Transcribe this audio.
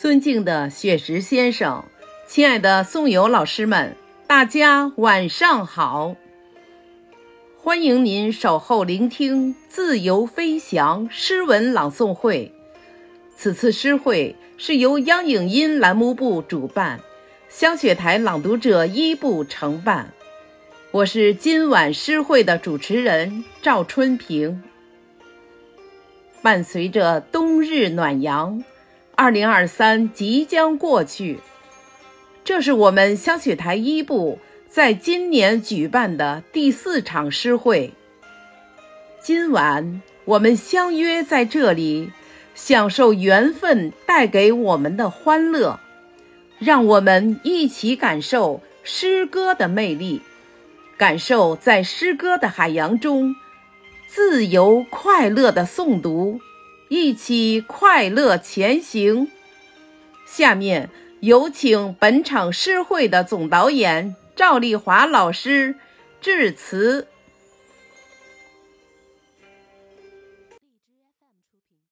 尊敬的雪石先生，亲爱的宋友老师们，大家晚上好！欢迎您守候聆听《自由飞翔》诗文朗诵会。此次诗会是由央影音栏目部主办，香雪台朗读者一部承办。我是今晚诗会的主持人赵春平。伴随着冬日暖阳。二零二三即将过去，这是我们香雪台一部在今年举办的第四场诗会。今晚我们相约在这里，享受缘分带给我们的欢乐，让我们一起感受诗歌的魅力，感受在诗歌的海洋中自由快乐的诵读。一起快乐前行。下面有请本场诗会的总导演赵丽华老师致辞。